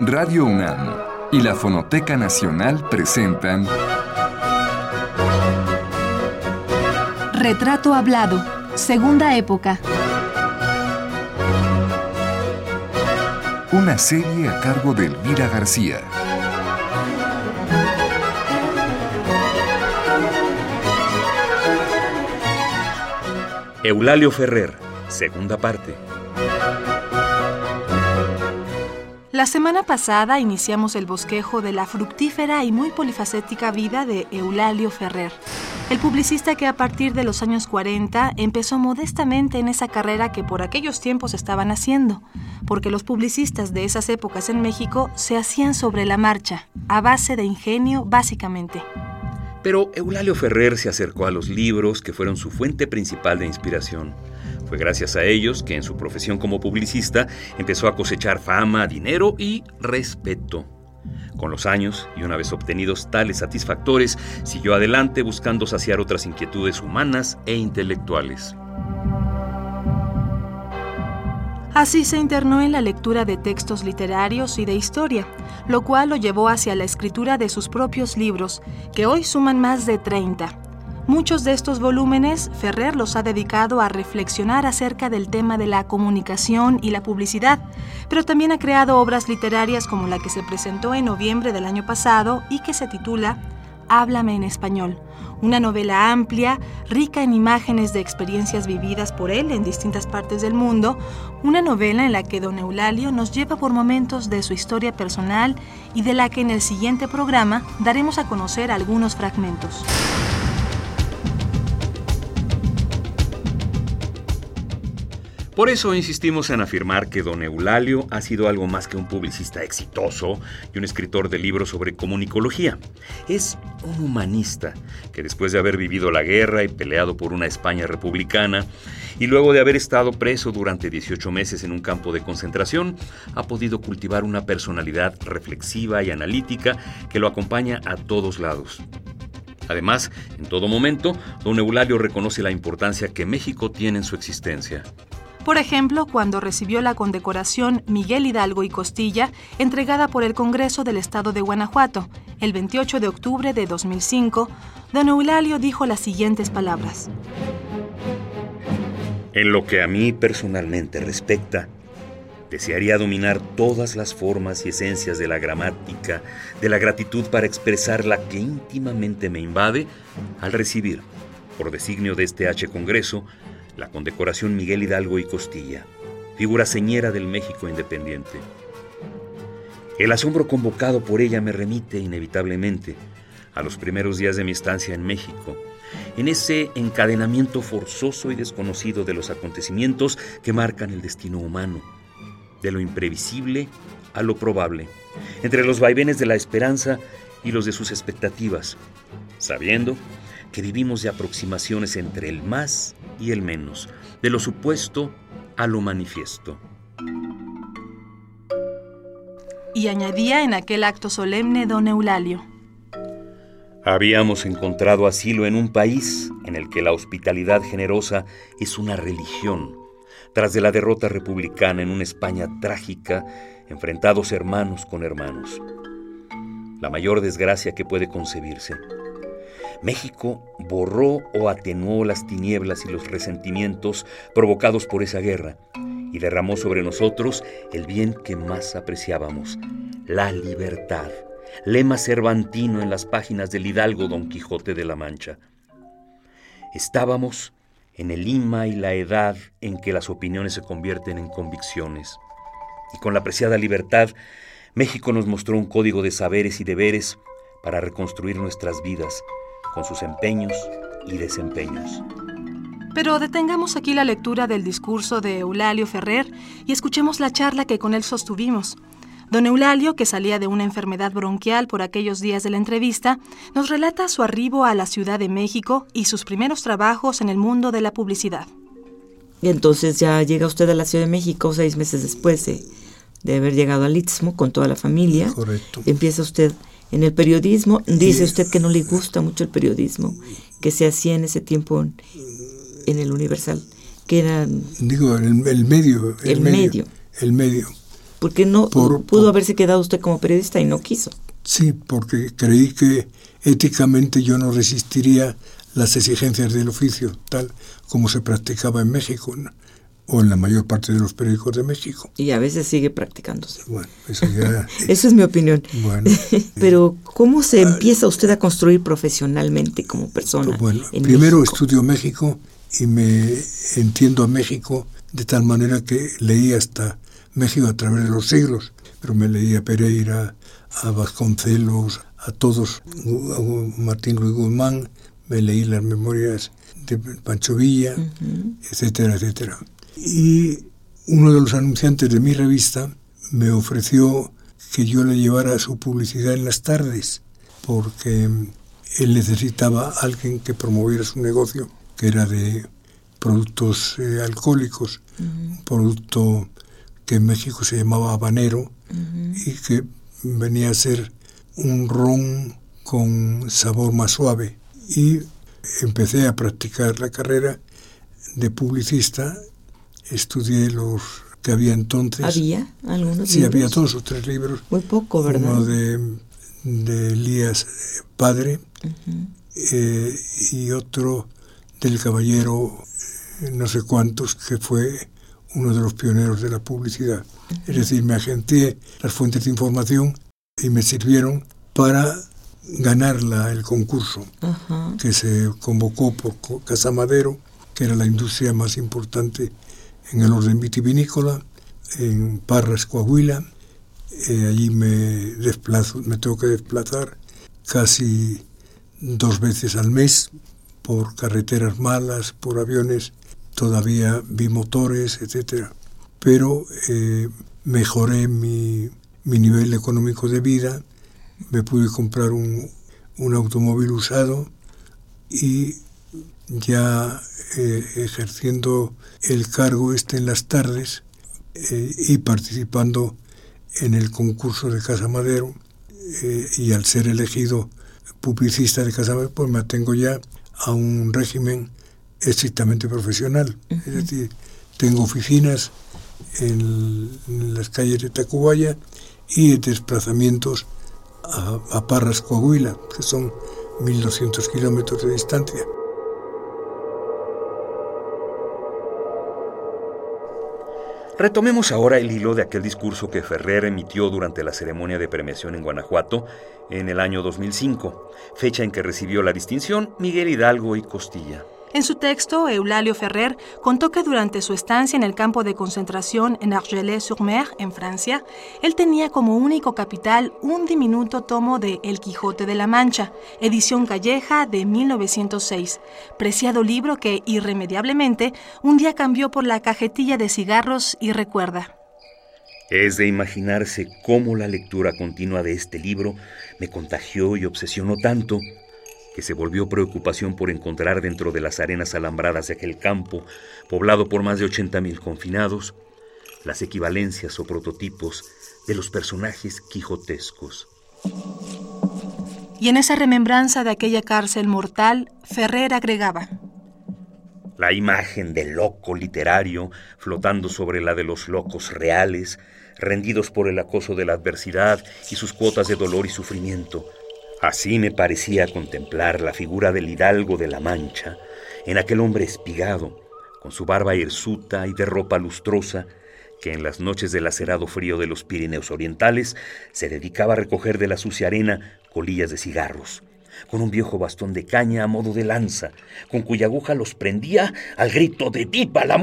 Radio UNAM y la Fonoteca Nacional presentan Retrato Hablado, Segunda Época. Una serie a cargo de Elvira García. Eulalio Ferrer, segunda parte. La semana pasada iniciamos el bosquejo de la fructífera y muy polifacética vida de Eulalio Ferrer, el publicista que a partir de los años 40 empezó modestamente en esa carrera que por aquellos tiempos estaban haciendo, porque los publicistas de esas épocas en México se hacían sobre la marcha, a base de ingenio básicamente. Pero Eulalio Ferrer se acercó a los libros que fueron su fuente principal de inspiración. Fue gracias a ellos que en su profesión como publicista empezó a cosechar fama, dinero y respeto. Con los años, y una vez obtenidos tales satisfactores, siguió adelante buscando saciar otras inquietudes humanas e intelectuales. Así se internó en la lectura de textos literarios y de historia, lo cual lo llevó hacia la escritura de sus propios libros, que hoy suman más de 30. Muchos de estos volúmenes Ferrer los ha dedicado a reflexionar acerca del tema de la comunicación y la publicidad, pero también ha creado obras literarias como la que se presentó en noviembre del año pasado y que se titula Háblame en español, una novela amplia, rica en imágenes de experiencias vividas por él en distintas partes del mundo, una novela en la que don Eulalio nos lleva por momentos de su historia personal y de la que en el siguiente programa daremos a conocer algunos fragmentos. Por eso insistimos en afirmar que don Eulalio ha sido algo más que un publicista exitoso y un escritor de libros sobre comunicología. Es un humanista que después de haber vivido la guerra y peleado por una España republicana, y luego de haber estado preso durante 18 meses en un campo de concentración, ha podido cultivar una personalidad reflexiva y analítica que lo acompaña a todos lados. Además, en todo momento, don Eulalio reconoce la importancia que México tiene en su existencia. Por ejemplo, cuando recibió la condecoración Miguel Hidalgo y Costilla, entregada por el Congreso del Estado de Guanajuato, el 28 de octubre de 2005, don Eulalio dijo las siguientes palabras. En lo que a mí personalmente respecta, desearía dominar todas las formas y esencias de la gramática, de la gratitud para expresar la que íntimamente me invade al recibir, por designio de este H Congreso, la condecoración Miguel Hidalgo y Costilla, figura señera del México independiente. El asombro convocado por ella me remite inevitablemente a los primeros días de mi estancia en México, en ese encadenamiento forzoso y desconocido de los acontecimientos que marcan el destino humano, de lo imprevisible a lo probable, entre los vaivenes de la esperanza y los de sus expectativas, sabiendo que vivimos de aproximaciones entre el más y el menos, de lo supuesto a lo manifiesto. Y añadía en aquel acto solemne don Eulalio. Habíamos encontrado asilo en un país en el que la hospitalidad generosa es una religión, tras de la derrota republicana en una España trágica, enfrentados hermanos con hermanos. La mayor desgracia que puede concebirse. México borró o atenuó las tinieblas y los resentimientos provocados por esa guerra y derramó sobre nosotros el bien que más apreciábamos, la libertad, lema cervantino en las páginas del hidalgo Don Quijote de la Mancha. Estábamos en el lima y la edad en que las opiniones se convierten en convicciones. Y con la apreciada libertad, México nos mostró un código de saberes y deberes para reconstruir nuestras vidas, con sus empeños y desempeños. Pero detengamos aquí la lectura del discurso de Eulalio Ferrer y escuchemos la charla que con él sostuvimos. Don Eulalio, que salía de una enfermedad bronquial por aquellos días de la entrevista, nos relata su arribo a la Ciudad de México y sus primeros trabajos en el mundo de la publicidad. Y entonces ya llega usted a la Ciudad de México seis meses después de, de haber llegado al Istmo con toda la familia. Correcto. Empieza usted en el periodismo. Dice usted que no le gusta mucho el periodismo que se hacía en ese tiempo en, en el Universal, que era... Digo, el, el medio. El, medio. El medio. Porque no pudo haberse quedado usted como periodista y no quiso. Sí, porque creí que éticamente yo no resistiría las exigencias del oficio, tal como se practicaba en México o en la mayor parte de los periódicos de México. Y a veces sigue practicándose. Bueno, eso ya... Esa es mi opinión. Bueno. Pero, ¿cómo se empieza usted a construir profesionalmente como persona? Bueno, primero estudio México y me entiendo a México de tal manera que leí hasta México a través de los siglos, pero me leí a Pereira, a Vasconcelos, a todos, a Martín Luis Guzmán, me leí las memorias de Pancho Villa, etcétera, etcétera. Y uno de los anunciantes de mi revista me ofreció que yo le llevara su publicidad en las tardes, porque él necesitaba a alguien que promoviera su negocio, que era de productos eh, alcohólicos, un producto que en México se llamaba habanero y que venía a ser un ron con sabor más suave. Y empecé a practicar la carrera de publicista, estudié los que había entonces. ¿Había algunos Sí, había dos o tres libros. Muy poco, ¿verdad? Uno de, de Elías Padre eh, y otro del caballero eh, no sé cuántos, que fue uno de los pioneros de la publicidad. Es decir, me agenté las fuentes de información y me sirvieron para ganar la, el concurso que se convocó por Casa Madero, que era la industria más importante en el orden vitivinícola, en Parras, Coahuila. Eh, allí me desplazo, me tengo que desplazar casi dos veces al mes por carreteras malas, por aviones todavía bimotores, etcétera. Pero eh, mejoré mi, mi nivel económico de vida, me pude comprar un, un automóvil usado y ya eh, ejerciendo el cargo este en las tardes eh, y participando en el concurso de Casa Madero eh, y al ser elegido publicista de Casa Madero pues me atengo ya a un régimen estrictamente profesional. Es decir, tengo oficinas en, las calles de Tacubaya y desplazamientos a, a Parras, Coahuila, que son 1.200 kilómetros de distancia. Retomemos ahora el hilo de aquel discurso que Ferrer emitió durante la ceremonia de premiación en Guanajuato en el año 2005, fecha en que recibió la distinción Miguel Hidalgo y Costilla. En su texto, Eulalio Ferrer contó que durante su estancia en el campo de concentración en Argelès-sur-Mer, en Francia, él tenía como único capital un diminuto tomo de El Quijote de la Mancha, edición calleja de 1906, preciado libro que irremediablemente un día cambió por la cajetilla de cigarros y recuerda. Es de imaginarse cómo la lectura continua de este libro me contagió y obsesionó tanto que se volvió preocupación por encontrar dentro de las arenas alambradas de aquel campo, poblado por más de 80.000 confinados, las equivalencias o prototipos de los personajes quijotescos. Y en esa remembranza de aquella cárcel mortal, Ferrer agregaba, la imagen del loco literario flotando sobre la de los locos reales, rendidos por el acoso de la adversidad y sus cuotas de dolor y sufrimiento, Así me parecía contemplar la figura del hidalgo de la Mancha, en aquel hombre espigado, con su barba hirsuta y de ropa lustrosa, que en las noches del acerado frío de los Pirineos orientales se dedicaba a recoger de la sucia arena colillas de cigarros, con un viejo bastón de caña a modo de lanza, con cuya aguja los prendía al grito de ¡Viva la